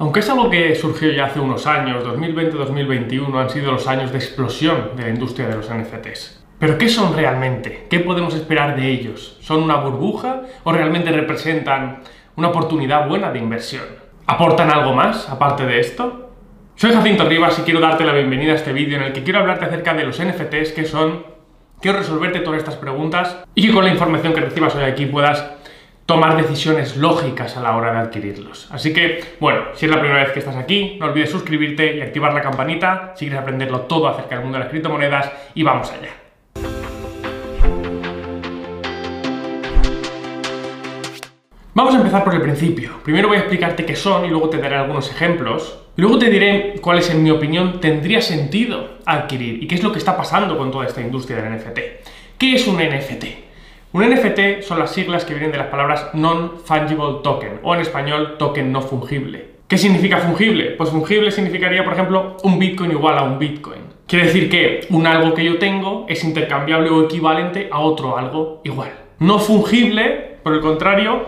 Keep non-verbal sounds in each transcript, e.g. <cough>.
Aunque es algo que surgió ya hace unos años, 2020-2021 han sido los años de explosión de la industria de los NFTs. Pero ¿qué son realmente? ¿Qué podemos esperar de ellos? ¿Son una burbuja o realmente representan una oportunidad buena de inversión? ¿Aportan algo más aparte de esto? Soy Jacinto Rivas y quiero darte la bienvenida a este vídeo en el que quiero hablarte acerca de los NFTs, qué son, quiero resolverte todas estas preguntas y que con la información que recibas hoy aquí puedas tomar decisiones lógicas a la hora de adquirirlos. Así que, bueno, si es la primera vez que estás aquí, no olvides suscribirte y activar la campanita si quieres aprenderlo todo acerca del mundo de las criptomonedas y vamos allá. Vamos a empezar por el principio. Primero voy a explicarte qué son y luego te daré algunos ejemplos. Y luego te diré cuáles, en mi opinión, tendría sentido adquirir y qué es lo que está pasando con toda esta industria del NFT. ¿Qué es un NFT? Un NFT son las siglas que vienen de las palabras Non-Fungible Token, o en español, token no fungible. ¿Qué significa fungible? Pues fungible significaría, por ejemplo, un Bitcoin igual a un Bitcoin. Quiere decir que un algo que yo tengo es intercambiable o equivalente a otro algo igual. No fungible, por el contrario,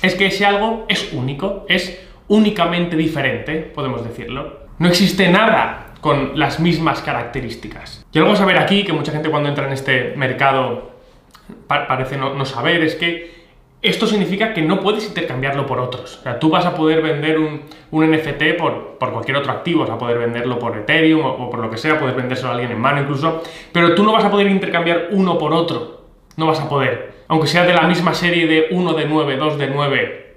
es que ese algo es único, es únicamente diferente, podemos decirlo. No existe nada con las mismas características. Y algo a saber aquí, que mucha gente cuando entra en este mercado parece no, saber es que esto significa que no puedes intercambiarlo por otros. O sea, tú vas a poder vender un, NFT por, cualquier otro activo, vas a poder venderlo por Ethereum o, por lo que sea, puedes vendérselo a alguien en mano incluso, pero tú no vas a poder intercambiar uno por otro. No vas a poder. Aunque sea de la misma serie de 1 de 9, 2 de 9,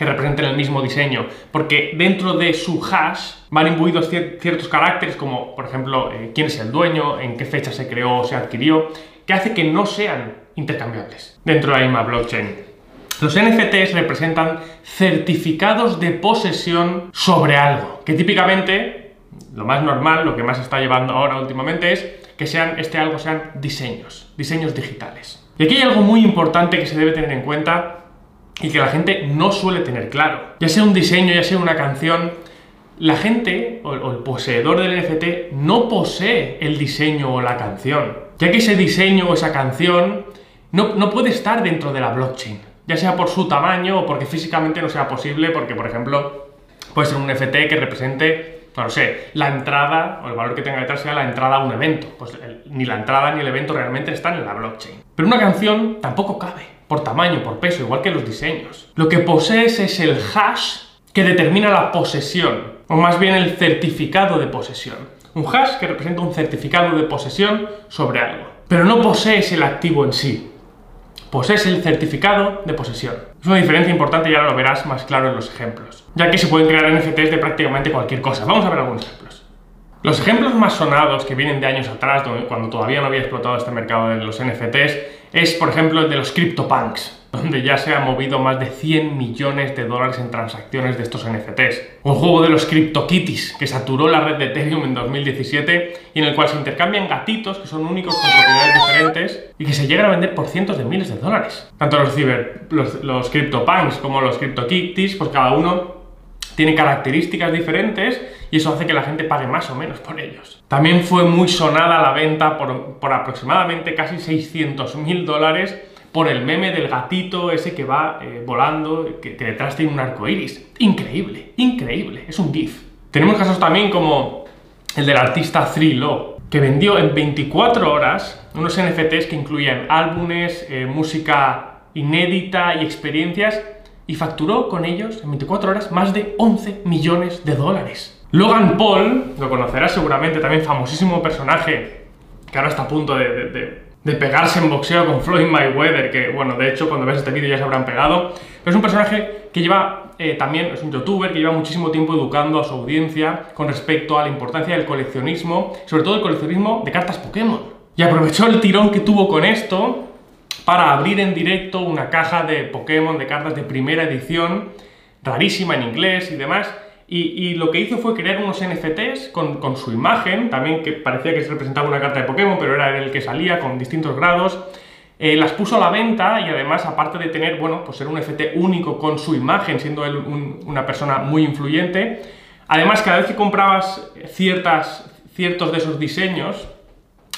que representen el mismo diseño, porque dentro de su hash van imbuidos ciertos caracteres como, por ejemplo, eh, quién es el dueño, en qué fecha se creó o se adquirió, que hace que no sean intercambiables dentro de la blockchain. Los NFTs representan certificados de posesión sobre algo, que típicamente, lo más normal, lo que más está llevando ahora últimamente es que sean, este algo sean diseños, diseños digitales. Y aquí hay algo muy importante que se debe tener en cuenta y que la gente no suele tener claro. Ya sea un diseño, ya sea una canción, la gente o, el poseedor del NFT no posee el diseño o la canción, ya que ese diseño o esa canción no, puede estar dentro de la blockchain, ya sea por su tamaño o porque físicamente no sea posible, porque por ejemplo puede ser un NFT que represente, no lo sé, la entrada o el valor que tenga detrás sea la entrada a un evento. Pues ni la entrada ni el evento realmente están en la blockchain. Pero una canción tampoco cabe, por tamaño, por peso, igual que los diseños. Lo que posees es el hash que determina la posesión, o más bien el certificado de posesión. Un hash que representa un certificado de posesión sobre algo. Pero no posees el activo en sí, posees el certificado de posesión. Es una diferencia importante y ahora lo verás más claro en los ejemplos, ya que se pueden crear NFTs de prácticamente cualquier cosa. Vamos a ver algunos ejemplos. Los ejemplos más sonados que vienen de años atrás, cuando todavía no había explotado este mercado de los NFTs, es por ejemplo el de los CryptoPunks donde ya se ha movido más de 100 millones de dólares en transacciones de estos NFTs. Un juego de los CryptoKitties, que saturó la red de Ethereum en 2017 y en el cual se intercambian gatitos que son únicos con propiedades diferentes y que se llegan a vender por cientos de miles de dólares. Tanto los, ciber, los CryptoPunks como los CryptoKitties, pues cada uno tiene características diferentes y eso hace que la gente pague más o menos por ellos. También fue muy sonada la venta por, por aproximadamente casi 600 mil dólares por el meme del gatito ese que va eh, volando, que, detrás tiene un arco iris. Increíble, increíble, es un GIF. Tenemos casos también como el del artista Law, que vendió en 24 horas unos NFTs que incluían álbumes, eh, música inédita y experiencias, y facturó con ellos en 24 horas más de 11 millones de dólares. Logan Paul, lo conocerás seguramente, también famosísimo personaje, que ahora está a punto de pegarse en boxeo con Floyd Mayweather, que bueno, de hecho cuando ves este vídeo ya se habrán pegado, pero es un personaje que lleva eh, también, es un youtuber que lleva muchísimo tiempo educando a su audiencia con respecto a la importancia del coleccionismo, sobre todo el coleccionismo de cartas Pokémon. Y aprovechó el tirón que tuvo con esto para abrir en directo una caja de Pokémon, de cartas de primera edición, rarísima en inglés y demás, y, lo que hizo fue crear unos NFTs con, su imagen, también que parecía que se representaba una carta de Pokémon, pero era el que salía con distintos grados. Eh, las puso a la venta y además, aparte de tener, bueno, pues ser un NFT único con su imagen, siendo él una persona muy influyente, además cada vez que comprabas ciertas, ciertos de esos diseños,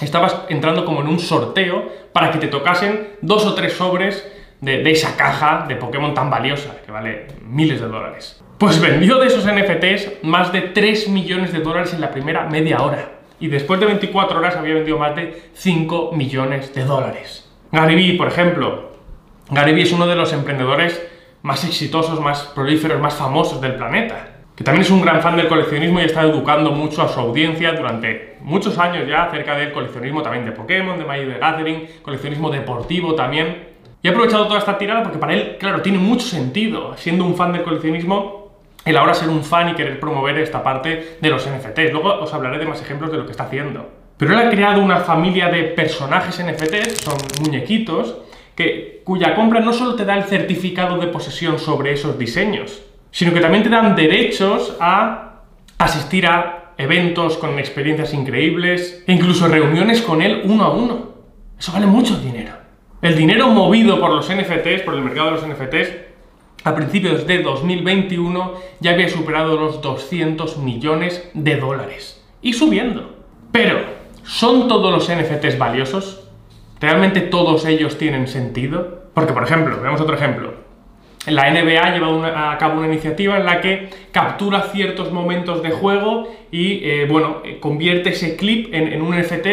estabas entrando como en un sorteo para que te tocasen dos o tres sobres de, esa caja de Pokémon tan valiosa, que vale miles de dólares. Pues vendió de esos NFTs más de 3 millones de dólares en la primera media hora. Y después de 24 horas había vendido más de 5 millones de dólares. Gary Vee, por ejemplo. Gary es uno de los emprendedores más exitosos, más prolíferos, más famosos del planeta. Que también es un gran fan del coleccionismo y está educando mucho a su audiencia durante muchos años ya acerca del coleccionismo también de Pokémon, de Magic the Gathering, coleccionismo deportivo también. Y he aprovechado toda esta tirada porque para él, claro, tiene mucho sentido, siendo un fan del coleccionismo, el ahora ser un fan y querer promover esta parte de los NFTs. Luego os hablaré de más ejemplos de lo que está haciendo. Pero él ha creado una familia de personajes NFTs, son muñequitos, que, cuya compra no solo te da el certificado de posesión sobre esos diseños, sino que también te dan derechos a asistir a eventos con experiencias increíbles e incluso reuniones con él uno a uno. Eso vale mucho dinero. El dinero movido por los NFTs, por el mercado de los NFTs, a principios de 2021 ya había superado los 200 millones de dólares. Y subiendo. Pero, ¿son todos los NFTs valiosos? ¿Realmente todos ellos tienen sentido? Porque, por ejemplo, veamos otro ejemplo. La NBA lleva a cabo una iniciativa en la que captura ciertos momentos de juego y, eh, bueno, eh, convierte ese clip en un NFT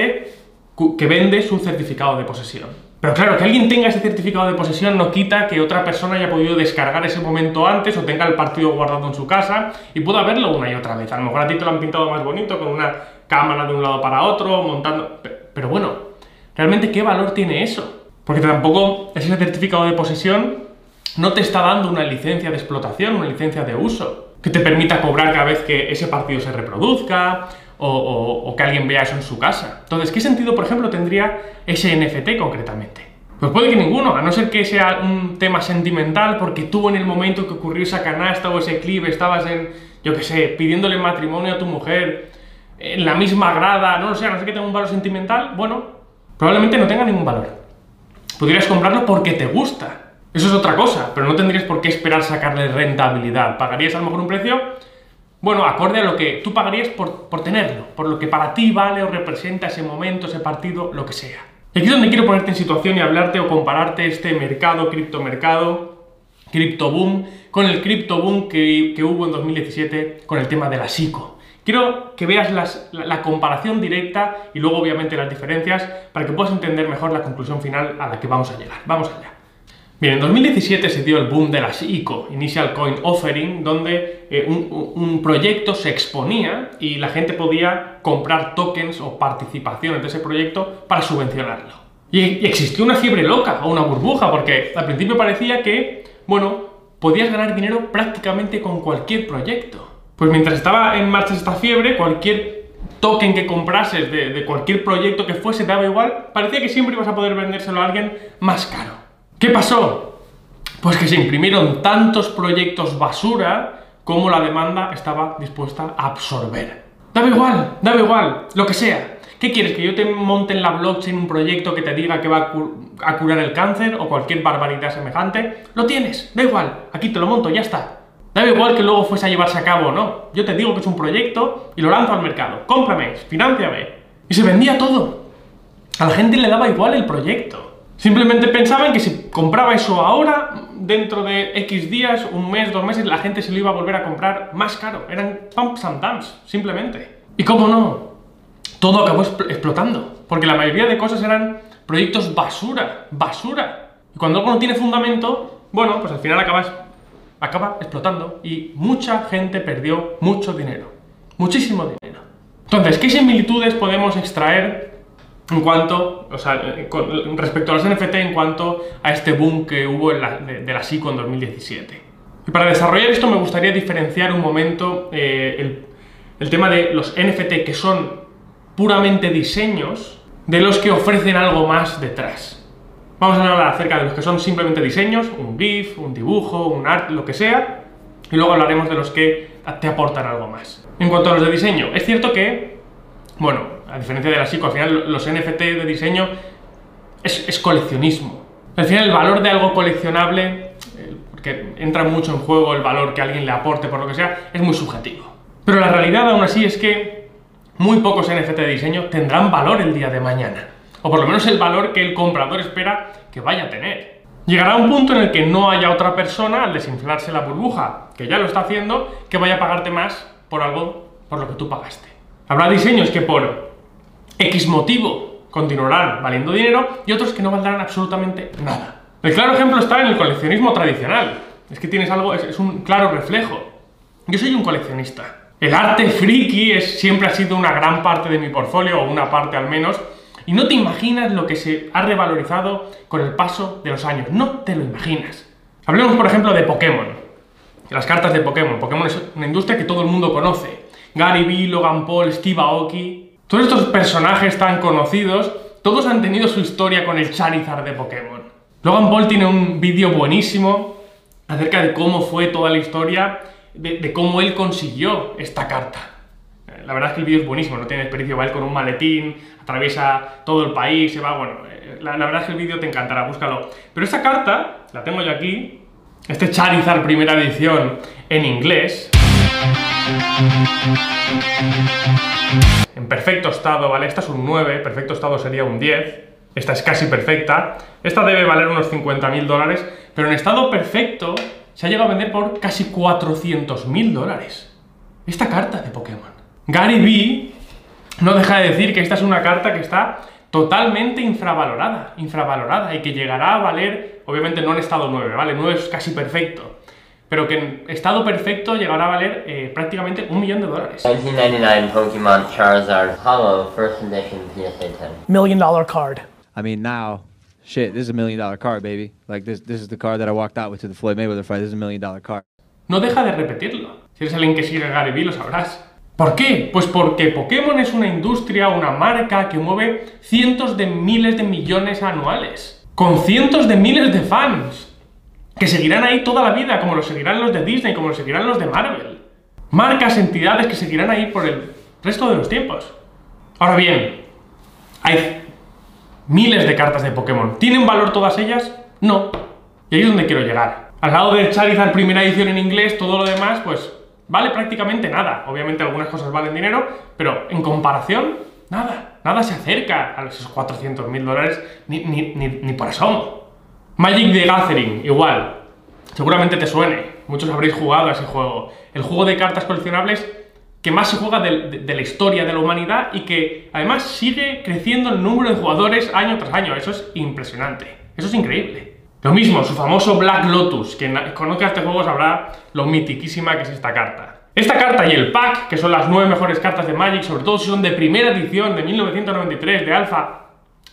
que vende su certificado de posesión. Pero claro, que alguien tenga ese certificado de posesión no quita que otra persona haya podido descargar ese momento antes o tenga el partido guardado en su casa y pueda verlo una y otra vez. A lo mejor a ti te lo han pintado más bonito con una cámara de un lado para otro, montando... Pero bueno, ¿realmente qué valor tiene eso? Porque tampoco ese certificado de posesión no te está dando una licencia de explotación, una licencia de uso, que te permita cobrar cada vez que ese partido se reproduzca o, que alguien vea eso en su casa. Entonces, ¿qué sentido, por ejemplo, tendría ese NFT concretamente? Pues puede que ninguno, a no ser que sea un tema sentimental, porque tú en el momento que ocurrió esa canasta o ese clip estabas en, yo qué sé, pidiéndole matrimonio a tu mujer, en la misma grada, no lo sé, a no ser que tenga un valor sentimental, bueno, probablemente no tenga ningún valor. Podrías comprarlo porque te gusta. Eso es otra cosa, pero no tendrías por qué esperar sacarle rentabilidad. Pagarías a lo mejor un precio bueno, acorde a lo que tú pagarías por, tenerlo, por lo que para ti vale o representa ese momento, ese partido, lo que sea. Y aquí es donde quiero ponerte en situación y hablarte o compararte este mercado, criptomercado, cripto boom, con el cripto boom que, hubo en 2017 con el tema de la SICO. Quiero que veas la, comparación directa y luego obviamente las diferencias para que puedas entender mejor la conclusión final a la que vamos a llegar. Vamos allá. Bien, en 2017 se dio el boom de las ICO, Initial Coin Offering, donde eh, un, proyecto se exponía y la gente podía comprar tokens o participaciones de ese proyecto para subvencionarlo. Y, existió una fiebre loca o una burbuja, porque al principio parecía que, bueno, podías ganar dinero prácticamente con cualquier proyecto. Pues mientras estaba en marcha esta fiebre, cualquier token que comprases de, de cualquier proyecto que fuese, daba igual, parecía que siempre ibas a poder vendérselo a alguien más caro. ¿Qué pasó? Pues que se imprimieron tantos proyectos basura como la demanda estaba dispuesta a absorber. Dame igual, dame igual, lo que sea. ¿Qué quieres? ¿Que yo te monte en la blockchain un proyecto que te diga que va a, curar el cáncer o cualquier barbaridad semejante? Lo tienes, da igual, aquí te lo monto, ya está. Da igual que luego fuese a llevarse a cabo o no. Yo te digo que es un proyecto y lo lanzo al mercado. Cómprame, financiame. Y se vendía todo. A la gente le daba igual el proyecto. Simplemente pensaban que si compraba eso ahora, dentro de X días, un mes, dos meses, la gente se lo iba a volver a comprar más caro. Eran pumps and dumps, simplemente. Y cómo no, todo acabó explotando. Porque la mayoría de cosas eran proyectos basura, basura. Y cuando algo no tiene fundamento, bueno, pues al final acabas, acaba explotando. Y mucha gente perdió mucho dinero. Muchísimo dinero. Entonces, ¿qué similitudes podemos extraer en cuanto, o sea, respecto a los NFT en cuanto a este boom que hubo de, la SICO en 2017. Y para desarrollar esto me gustaría diferenciar un momento eh, el, el tema de los NFT que son puramente diseños de los que ofrecen algo más detrás. Vamos a hablar acerca de los que son simplemente diseños, un GIF, un dibujo, un art, lo que sea, y luego hablaremos de los que te aportan algo más. En cuanto a los de diseño, es cierto que, bueno, a diferencia de la psico, al final los NFT de diseño es, coleccionismo. Al final el valor de algo coleccionable, porque entra mucho en juego el valor que alguien le aporte por lo que sea, es muy subjetivo. Pero la realidad aún así es que muy pocos NFT de diseño tendrán valor el día de mañana. O por lo menos el valor que el comprador espera que vaya a tener. Llegará un punto en el que no haya otra persona, al desinflarse la burbuja, que ya lo está haciendo, que vaya a pagarte más por algo por lo que tú pagaste. Habrá diseños que por X motivo continuarán valiendo dinero y otros que no valdrán absolutamente nada. El claro ejemplo está en el coleccionismo tradicional. Es que tienes algo, es, un claro reflejo. Yo soy un coleccionista. El arte friki es, siempre ha sido una gran parte de mi portfolio, o una parte al menos, y no te imaginas lo que se ha revalorizado con el paso de los años. No te lo imaginas. Hablemos, por ejemplo, de Pokémon. Las cartas de Pokémon. Pokémon es una industria que todo el mundo conoce. Gary Vee, Logan Paul, Steve Aoki. Todos estos personajes tan conocidos, todos han tenido su historia con el Charizard de Pokémon. Logan Paul tiene un vídeo buenísimo acerca de cómo fue toda la historia, de, cómo él consiguió esta carta. La verdad es que el vídeo es buenísimo, no tiene desperdicio, va él con un maletín, atraviesa todo el país, se va, bueno, eh, la, la verdad es que el vídeo te encantará, búscalo. Pero esta carta, la tengo yo aquí, este Charizard primera edición en inglés, en perfecto estado, ¿vale? Esta es un 9, perfecto estado sería un 10. Esta es casi perfecta. Esta debe valer unos 50.000 dólares, pero en estado perfecto se ha llegado a vender por casi 400.000 dólares. Esta carta de Pokémon. Gary Vee no deja de decir que esta es una carta que está totalmente infravalorada, infravalorada y que llegará a valer, obviamente no en estado 9, ¿vale? 9 es casi perfecto, pero que en estado perfecto llegará a valer eh, prácticamente un millón de dólares. 1999 Pokemon Charizard Hollow First Edition PSA 10. Million dollar card. I mean, now, shit, this is a million dollar card, baby. Like this, this is the card that I walked out with to the Floyd Mayweather fight. This is a million dollar card. No deja de repetirlo. Si eres alguien que sigue a Gary Vee, lo sabrás. ¿Por qué? Pues porque Pokémon es una industria, una marca que mueve cientos de miles de millones anuales. Con cientos de miles de fans que seguirán ahí toda la vida, como lo seguirán los de Disney, como lo seguirán los de Marvel. Marcas, entidades que seguirán ahí por el resto de los tiempos. Ahora bien, hay miles de cartas de Pokémon. ¿Tienen valor todas ellas? No. Y ahí es donde quiero llegar. Al lado del Charizard primera edición en inglés, todo lo demás, pues vale prácticamente nada. Obviamente algunas cosas valen dinero, pero en comparación, nada. Nada se acerca a esos 400 mil dólares ni, ni, ni, ni por asomo. Magic the Gathering, igual. Seguramente te suene. Muchos habréis jugado a ese juego. El juego de cartas coleccionables que más se juega de, la historia de la humanidad y que además sigue creciendo el número de jugadores año tras año. Eso es impresionante. Eso es increíble. Lo mismo, su famoso Black Lotus. Quien conozca este juego sabrá lo mitiquísima que es esta carta. Esta carta y el pack, que son las nueve mejores cartas de Magic, sobre todo si son de primera edición de 1993, de Alpha,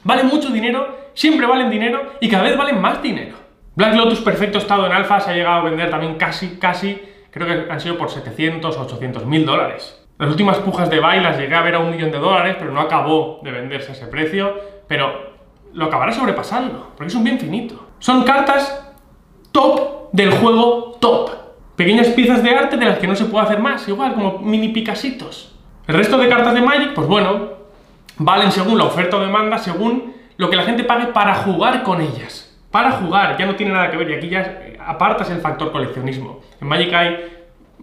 valen mucho dinero siempre valen dinero y cada vez valen más dinero. Black Lotus perfecto estado en alfa se ha llegado a vender también casi, casi, creo que han sido por 700 o 800 mil dólares. Las últimas pujas de Buy las llegué a ver a un millón de dólares, pero no acabó de venderse a ese precio, pero lo acabará sobrepasando, porque es un bien finito. Son cartas top del juego top. Pequeñas piezas de arte de las que no se puede hacer más, igual como mini picasitos. El resto de cartas de Magic, pues bueno, valen según la oferta o demanda, según lo que la gente pague para jugar con ellas. Para jugar, ya no tiene nada que ver, y aquí ya apartas el factor coleccionismo. En Magic hay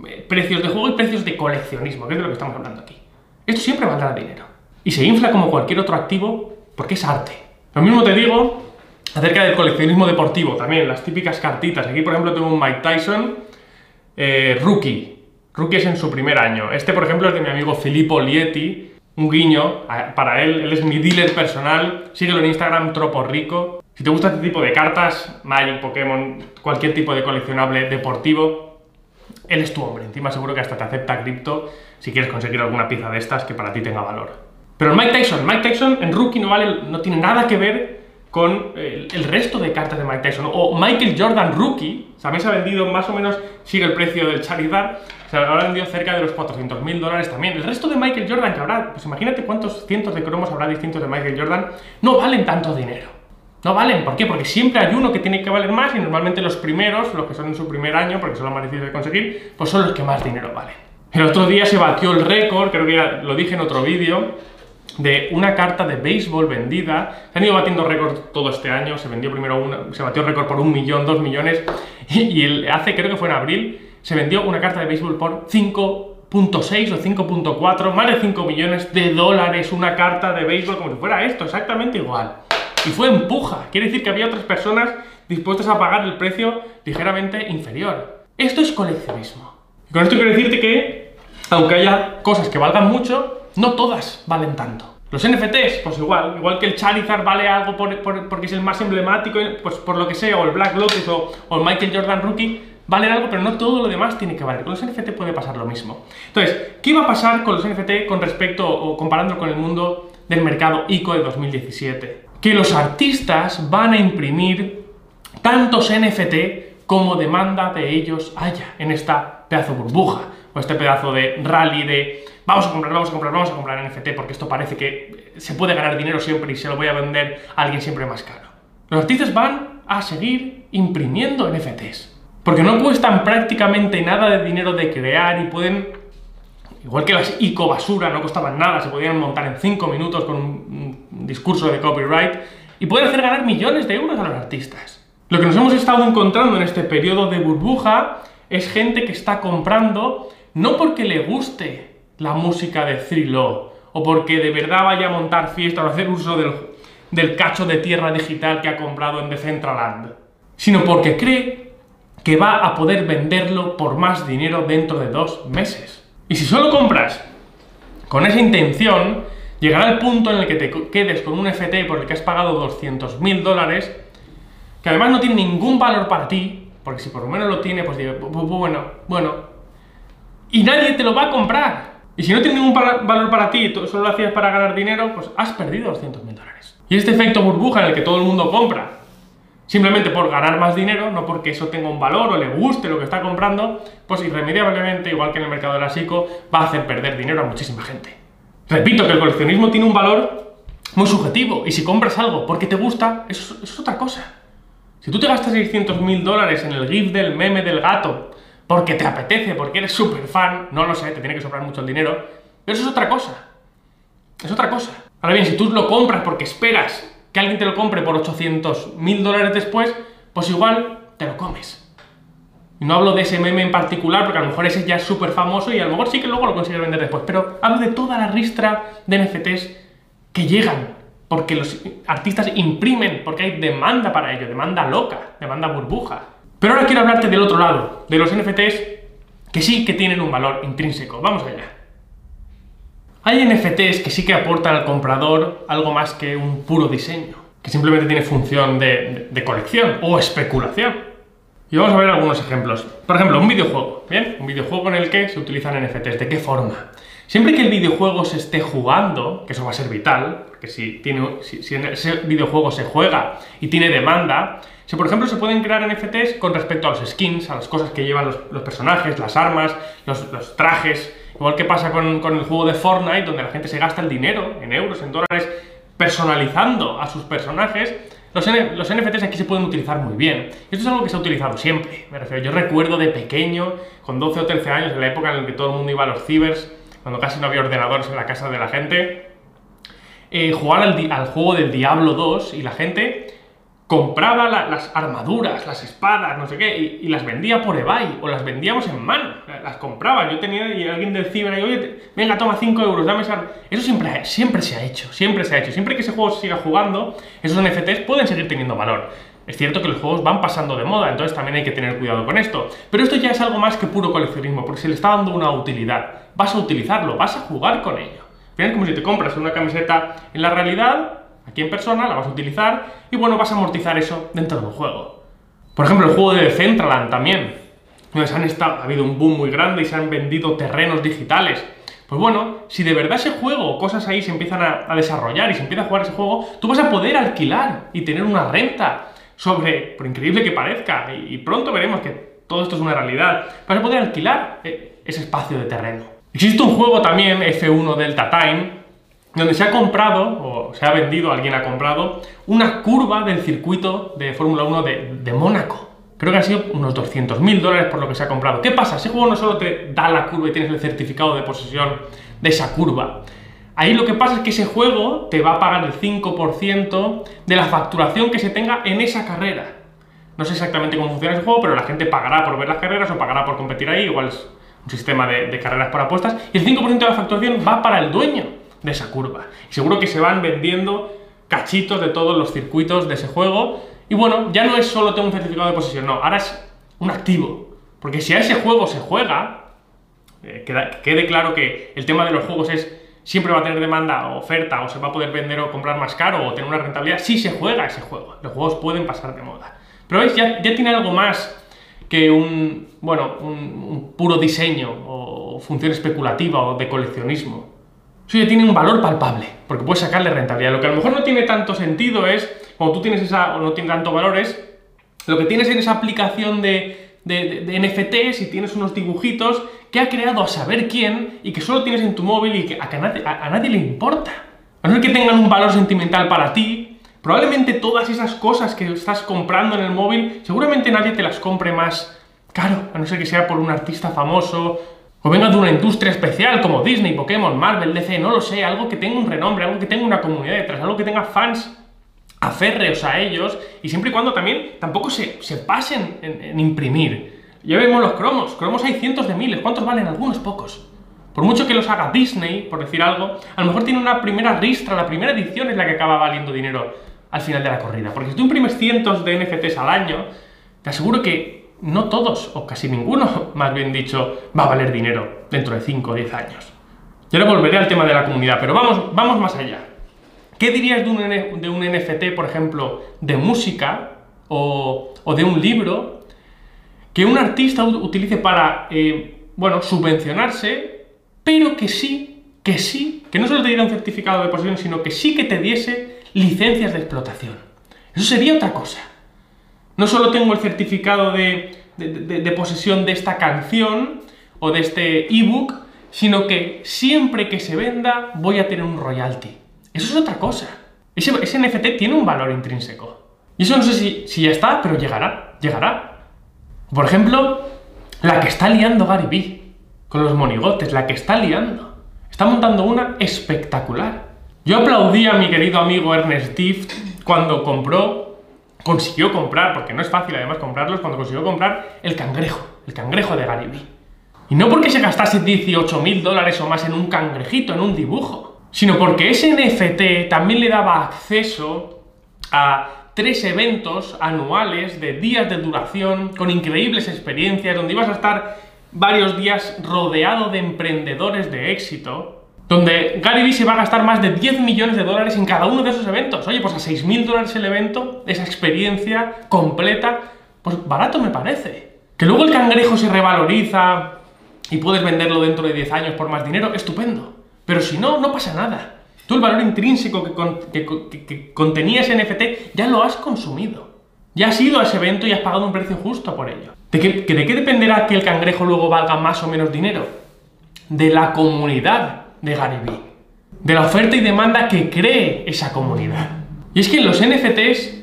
eh, precios de juego y precios de coleccionismo, que es de lo que estamos hablando aquí. Esto siempre valdrá dinero. Y se infla como cualquier otro activo porque es arte. Lo mismo te digo acerca del coleccionismo deportivo, también las típicas cartitas. Aquí, por ejemplo, tengo un Mike Tyson eh, rookie. Rookie es en su primer año. Este, por ejemplo, es de mi amigo Filippo Lieti, un guiño para él, él es mi dealer personal, síguelo en Instagram, Tropo Rico. Si te gusta este tipo de cartas, Magic, Pokémon, cualquier tipo de coleccionable deportivo, él es tu hombre. Encima seguro que hasta te acepta cripto si quieres conseguir alguna pieza de estas que para ti tenga valor. Pero el Mike Tyson, Mike Tyson en Rookie no vale, no tiene nada que ver con el, resto de cartas de Mike Tyson. O Michael Jordan Rookie, también se ha vendido más o menos, sigue el precio del Charizard, se habrá vendido cerca de los 400 mil dólares también. El resto de Michael Jordan que habrá, pues imagínate cuántos cientos de cromos habrá distintos de Michael Jordan, no valen tanto dinero. No valen, ¿por qué? Porque siempre hay uno que tiene que valer más y normalmente los primeros, los que son en su primer año, porque son los más difíciles de conseguir, pues son los que más dinero valen. El otro día se batió el récord, creo que ya lo dije en otro vídeo, de una carta de béisbol vendida. Se han ido batiendo récord todo este año. Se vendió primero una, se batió récord por un millón, dos millones. <laughs> Y, el, hace, creo que fue en abril, se vendió una carta de béisbol por 5.6 o 5.4, más de 5 millones de dólares. Una carta de béisbol como si fuera esto, exactamente igual. Y fue empuja. Quiere decir que había otras personas dispuestos a pagar el precio ligeramente inferior. Esto es coleccionismo. Y con esto quiero decirte que, aunque haya cosas que valgan mucho, no todas valen tanto. Los NFTs, pues igual, igual que el Charizard vale algo por- por- porque es el más emblemático, pues por lo que sea, o el Black Lotus o, el Michael Jordan Rookie, valen algo, pero no todo lo demás tiene que valer. Con los NFT puede pasar lo mismo. Entonces, ¿qué va a pasar con los NFT con respecto o comparándolo con el mundo del mercado ICO de 2017? Que los artistas van a imprimir tantos NFT como demanda de ellos haya en esta pedazo burbuja o este pedazo de rally de vamos a comprar, vamos a comprar, vamos a comprar NFT porque esto parece que se puede ganar dinero siempre y se lo voy a vender a alguien siempre más caro. Los artistas van a seguir imprimiendo NFTs porque no cuestan prácticamente nada de dinero de crear y pueden Igual que las ICO basura no costaban nada, se podían montar en 5 minutos con un, un discurso de copyright y pueden hacer ganar millones de euros a los artistas. Lo que nos hemos estado encontrando en este periodo de burbuja es gente que está comprando no porque le guste la música de Thrilo o porque de verdad vaya a montar fiesta o hacer uso del, del cacho de tierra digital que ha comprado en Decentraland, sino porque cree que va a poder venderlo por más dinero dentro de dos meses. Y si solo compras con esa intención, llegará el punto en el que te quedes con un FT por el que has pagado 200 mil dólares, que además no tiene ningún valor para ti, porque si por lo menos lo tiene, pues digo, "Bu- bu- bueno, bueno, y nadie te lo va a comprar. Y si no tiene ningún valor para ti y solo lo hacías para ganar dinero, pues has perdido 200 mil dólares. Y este efecto burbuja en el que todo el mundo compra, simplemente por ganar más dinero, no porque eso tenga un valor o le guste lo que está comprando, pues irremediablemente, igual que en el mercado de la psico, va a hacer perder dinero a muchísima gente. Repito que el coleccionismo tiene un valor muy subjetivo, y si compras algo porque te gusta, eso, eso es otra cosa. Si tú te gastas 600 mil dólares en el GIF del meme del gato, porque te apetece, porque eres súper fan, no lo sé, te tiene que sobrar mucho el dinero, pero eso es otra cosa. Es otra cosa. Ahora bien, si tú lo compras porque esperas que alguien te lo compre por 800 mil dólares después, pues igual te lo comes. Y no hablo de ese meme en particular, porque a lo mejor ese ya es súper famoso y a lo mejor sí que luego lo consigues vender después, pero hablo de toda la ristra de NFTs que llegan, porque los artistas imprimen, porque hay demanda para ello, demanda loca, demanda burbuja. Pero ahora quiero hablarte del otro lado, de los NFTs que sí que tienen un valor intrínseco. Vamos allá. Hay NFTs que sí que aportan al comprador algo más que un puro diseño, que simplemente tiene función de, de- colección o especulación. Y vamos a ver algunos ejemplos. Por ejemplo, un videojuego, ¿bien? Un videojuego en el que se utilizan NFTs. ¿De qué forma? Siempre que el videojuego se esté jugando, que eso va a ser vital, porque si, tiene, si, ese videojuego se juega y tiene demanda, si por ejemplo se pueden crear NFTs con respecto a los skins, a las cosas que llevan los, personajes, las armas, los, trajes, igual que pasa con, con el juego de Fortnite, donde la gente se gasta el dinero en euros, en dólares, personalizando a sus personajes, los, los NFTs aquí se pueden utilizar muy bien. Esto es algo que se ha utilizado siempre. Me refiero, yo recuerdo de pequeño, con 12 o 13 años, en la época en la que todo el mundo iba a los cibers, cuando casi no había ordenadores en la casa de la gente, eh, jugar al, juego del Diablo 2 y la gente compraba la- las armaduras, las espadas, no sé qué, y, las vendía por eBay, o las vendíamos en mano, la- las compraba. Yo tenía y alguien del ciber ahí, oye, te- venga, toma 5 euros, dame esa. Eso siempre, siempre se ha hecho, siempre se ha hecho. Siempre que ese juego se siga jugando, esos NFTs pueden seguir teniendo valor. Es cierto que los juegos van pasando de moda, entonces también hay que tener cuidado con esto. Pero esto ya es algo más que puro coleccionismo, porque se le está dando una utilidad. Vas a utilizarlo, vas a jugar con ello. Es como si te compras una camiseta en la realidad, aquí en persona, la vas a utilizar y bueno, vas a amortizar eso dentro de un juego. Por ejemplo, el juego de Decentraland también, se han ha habido un boom muy grande y se han vendido terrenos digitales. Pues bueno, si de verdad ese juego cosas ahí se empiezan a desarrollar y se empieza a jugar ese juego, tú vas a poder alquilar y tener una renta sobre, por increíble que parezca, y, pronto veremos que todo esto es una realidad, vas a poder alquilar eh, ese espacio de terreno. Existe un juego también, F1 Delta Time, donde se ha comprado, o se ha vendido, alguien ha comprado, una curva del circuito de Fórmula 1 de, de Mónaco. Creo que han sido unos 200 mil dólares por lo que se ha comprado. ¿Qué pasa? Ese juego no solo te da la curva y tienes el certificado de posesión de esa curva. Ahí lo que pasa es que ese juego te va a pagar el 5% de la facturación que se tenga en esa carrera. No sé exactamente cómo funciona ese juego, pero la gente pagará por ver las carreras o pagará por competir ahí, igual es un sistema de, carreras por apuestas, y el 5% de la facturación va para el dueño de esa curva. Seguro que se van vendiendo cachitos de todos los circuitos de ese juego Y bueno, ya no es solo tengo un certificado de posesión, no, ahora es un activo. Porque si a ese juego se juega, eh, quede claro que el tema de los juegos es siempre va a tener demanda o oferta o se va a poder vender o comprar más caro o tener una rentabilidad, si se juega ese juego. Los juegos pueden pasar de moda. Pero veis, ya, ya tiene algo más que un, bueno, un, puro diseño o función especulativa o de coleccionismo. Eso ya tiene un valor palpable, porque puedes sacarle rentabilidad. Lo que a lo mejor no tiene tanto sentido es, cuando tú tienes esa, o no tiene tanto valor, es lo que tienes en esa aplicación de, de, NFTs y tienes unos dibujitos que ha creado a saber quién y que solo tienes en tu móvil y que a- a nadie le importa. A no ser que tengan un valor sentimental para ti, probablemente todas esas cosas que estás comprando en el móvil, seguramente nadie te las compre más caro, a no ser que sea por un artista famoso o venga de una industria especial como Disney, Pokémon, Marvel, DC, no lo sé, algo que tenga un renombre, algo que tenga una comunidad detrás, algo que tenga fans aférreos a ellos y siempre y cuando también tampoco se, se pasen en, en imprimir. Ya vemos los cromos, cromos hay cientos de miles, ¿cuántos valen? Algunos pocos. Por mucho que los haga Disney, por decir algo, a lo mejor tiene una primera ristra, la primera edición es la que acaba valiendo dinero al final de la corrida. Porque si tú imprimes cientos de NFTs al año, te aseguro que no todos, o casi ninguno, <laughs> más bien dicho, va a valer dinero dentro de 5 o 10 años. Yo ahora volveré al tema de la comunidad, pero vamos, vamos más allá. ¿Qué dirías de un, NFT, por ejemplo, de música o, de un libro que un artista utilice para, eh, bueno, subvencionarse, pero que sí, que sí, que no solo te diera un certificado de posesión, sino que sí que te diese licencias de explotación? Eso sería otra cosa. No solo tengo el certificado de- de posesión de esta canción o de este ebook, sino que siempre que se venda voy a tener un royalty. Eso es otra cosa. Ese, NFT tiene un valor intrínseco. Y eso no sé si, ya está, pero llegará, llegará. Por ejemplo, la que está liando Gary Vee con los monigotes, la que está liando. Está montando una espectacular. Yo aplaudí a mi querido amigo Ernest Dift cuando compró, consiguió comprar, porque no es fácil además comprarlos, cuando consiguió comprar el cangrejo, el cangrejo de Gary Vee. Y no porque se gastase 18 mil dólares o más en un cangrejito, en un dibujo, sino porque ese NFT también le daba acceso a tres eventos anuales de días de duración con increíbles experiencias, donde ibas a estar varios días rodeado de emprendedores de éxito, donde Gary Vee se va a gastar más de 10 millones de dólares en cada uno de esos eventos. Oye, pues a 6 mil dólares el evento, esa experiencia completa, pues barato me parece. Que luego el cangrejo se revaloriza y puedes venderlo dentro de 10 años por más dinero, estupendo. Pero si no, no pasa nada. Tú el valor intrínseco que, con- que- que- que contenía ese NFT ya lo has consumido. Ya has ido a ese evento y has pagado un precio justo por ello. ¿De qué, dependerá que el cangrejo luego valga más o menos dinero? De la comunidad de Vee. De la oferta y demanda que cree esa comunidad. Y es que en los NFTs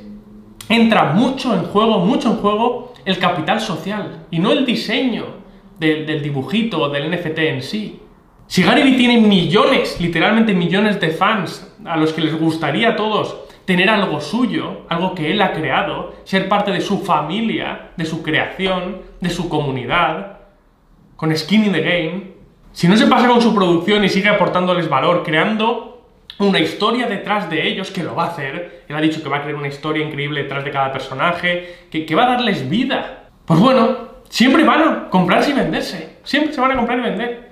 entra mucho en juego, mucho en juego el capital social y no el diseño del dibujito o del NFT en sí. Si Gary Vee tiene millones, literalmente millones de fans a los que les gustaría a todos tener algo suyo, algo que él ha creado, ser parte de su familia, de su creación, de su comunidad, con skin in the game, si no se pasa con su producción y sigue aportándoles valor, creando una historia detrás de ellos, que lo va a hacer, él ha dicho que va a crear una historia increíble detrás de cada personaje, que, que va a darles vida, pues bueno, siempre van a comprarse y venderse, siempre se van a comprar y vender.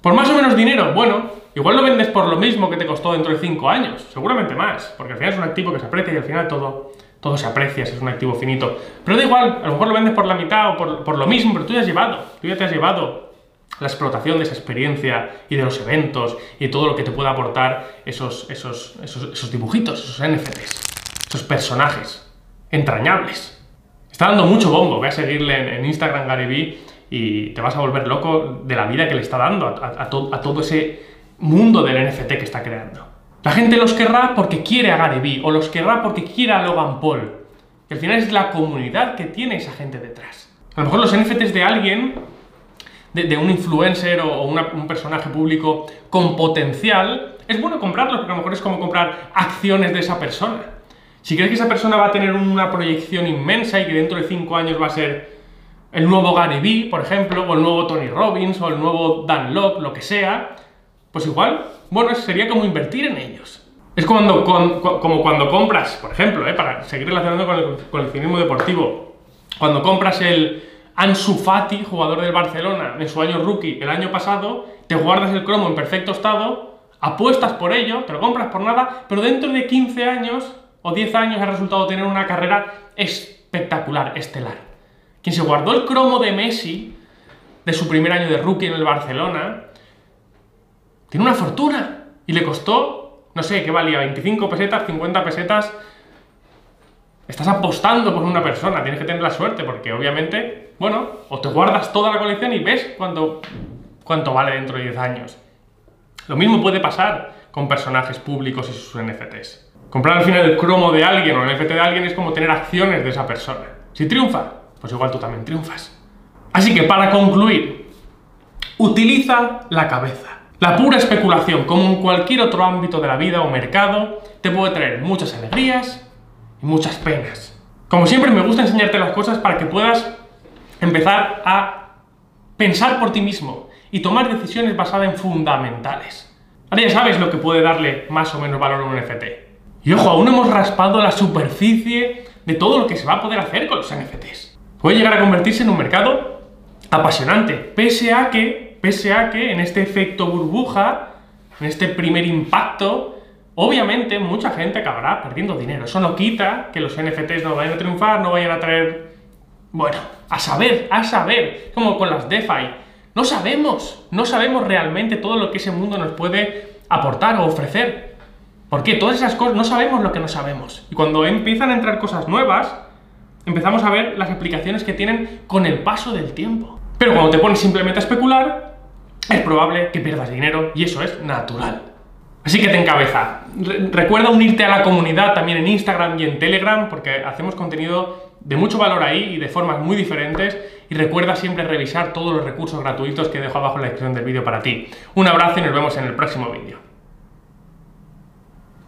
Por más o menos dinero, bueno, igual lo vendes por lo mismo que te costó dentro de 5 años, seguramente más, porque al final es un activo que se aprecia y al final todo, todo se aprecia si es un activo finito. Pero da igual, a lo mejor lo vendes por la mitad o por, por lo mismo, pero tú ya has llevado, tú te has llevado la explotación de esa experiencia y de los eventos y todo lo que te pueda aportar esos, esos, esos, dibujitos, esos NFTs, esos personajes entrañables. Está dando mucho bombo, ve a seguirle en, Instagram Gary y te vas a volver loco de la vida que le está dando a, a- a to- a todo ese mundo del NFT que está creando. La gente los querrá porque quiere a Gary Vee o los querrá porque quiere a Logan Paul. Y al final es la comunidad que tiene esa gente detrás. A lo mejor los NFTs de alguien de, un influencer o un personaje público con potencial, es bueno comprarlos porque a lo mejor es como comprar acciones de esa persona. Si crees que esa persona va a tener una proyección inmensa y que dentro de 5 años va a ser el nuevo Gary Vee, por ejemplo, o el nuevo Tony Robbins, o el nuevo Dan Lok, lo que sea, pues igual, bueno, sería como invertir en ellos. Es cuando, con- cu- como cuando compras, por ejemplo, eh, para seguir relacionando con el coleccionismo deportivo, cuando compras el Ansu Fati, jugador del Barcelona, en su año rookie el año pasado, te guardas el cromo en perfecto estado, apuestas por ello, te lo compras por nada, pero dentro de 15 años o 10 años ha resultado tener una carrera espectacular, estelar. Quien se guardó el cromo de Messi de su primer año de rookie en el Barcelona, tiene una fortuna y le costó, no sé, ¿qué valía? 25 pesetas, 50 pesetas. Estás apostando por una persona, tienes que tener la suerte porque obviamente, bueno, o te guardas toda la colección y ves cuánto, cuánto vale dentro de 10 años. Lo mismo puede pasar con personajes públicos y sus NFTs. Comprar al final el cromo de alguien o el NFT de alguien es como tener acciones de esa persona. Si triunfa, pues igual tú también triunfas. Así que para concluir, utiliza la cabeza. La pura especulación, como en cualquier otro ámbito de la vida o mercado, te puede traer muchas alegrías y muchas penas. Como siempre, me gusta enseñarte las cosas para que puedas empezar a pensar por ti mismo y tomar decisiones basadas en fundamentales. Ahora ya sabes lo que puede darle más o menos valor a un NFT. Y ojo, aún hemos raspado la superficie de todo lo que se va a poder hacer con los NFTs. Puede llegar a convertirse en un mercado apasionante, pese a que, pese a que en este efecto burbuja, en este primer impacto, obviamente mucha gente acabará perdiendo dinero. Eso no quita que los NFTs no vayan a triunfar, no vayan a traer, bueno, a saber, a saber, como con las DeFi. No sabemos, no sabemos realmente todo lo que ese mundo nos puede aportar o ofrecer. ¿Por qué? Todas esas cosas no sabemos lo que no sabemos. Y cuando empiezan a entrar cosas nuevas, empezamos a ver las aplicaciones que tienen con el paso del tiempo. Pero cuando te pones simplemente a especular, es probable que pierdas dinero y eso es natural. Así que ten cabeza. Re- recuerda unirte a la comunidad también en Instagram y en Telegram porque hacemos contenido de mucho valor ahí y de formas muy diferentes. Y recuerda siempre revisar todos los recursos gratuitos que dejo abajo en la descripción del vídeo para ti. Un abrazo y nos vemos en el próximo vídeo.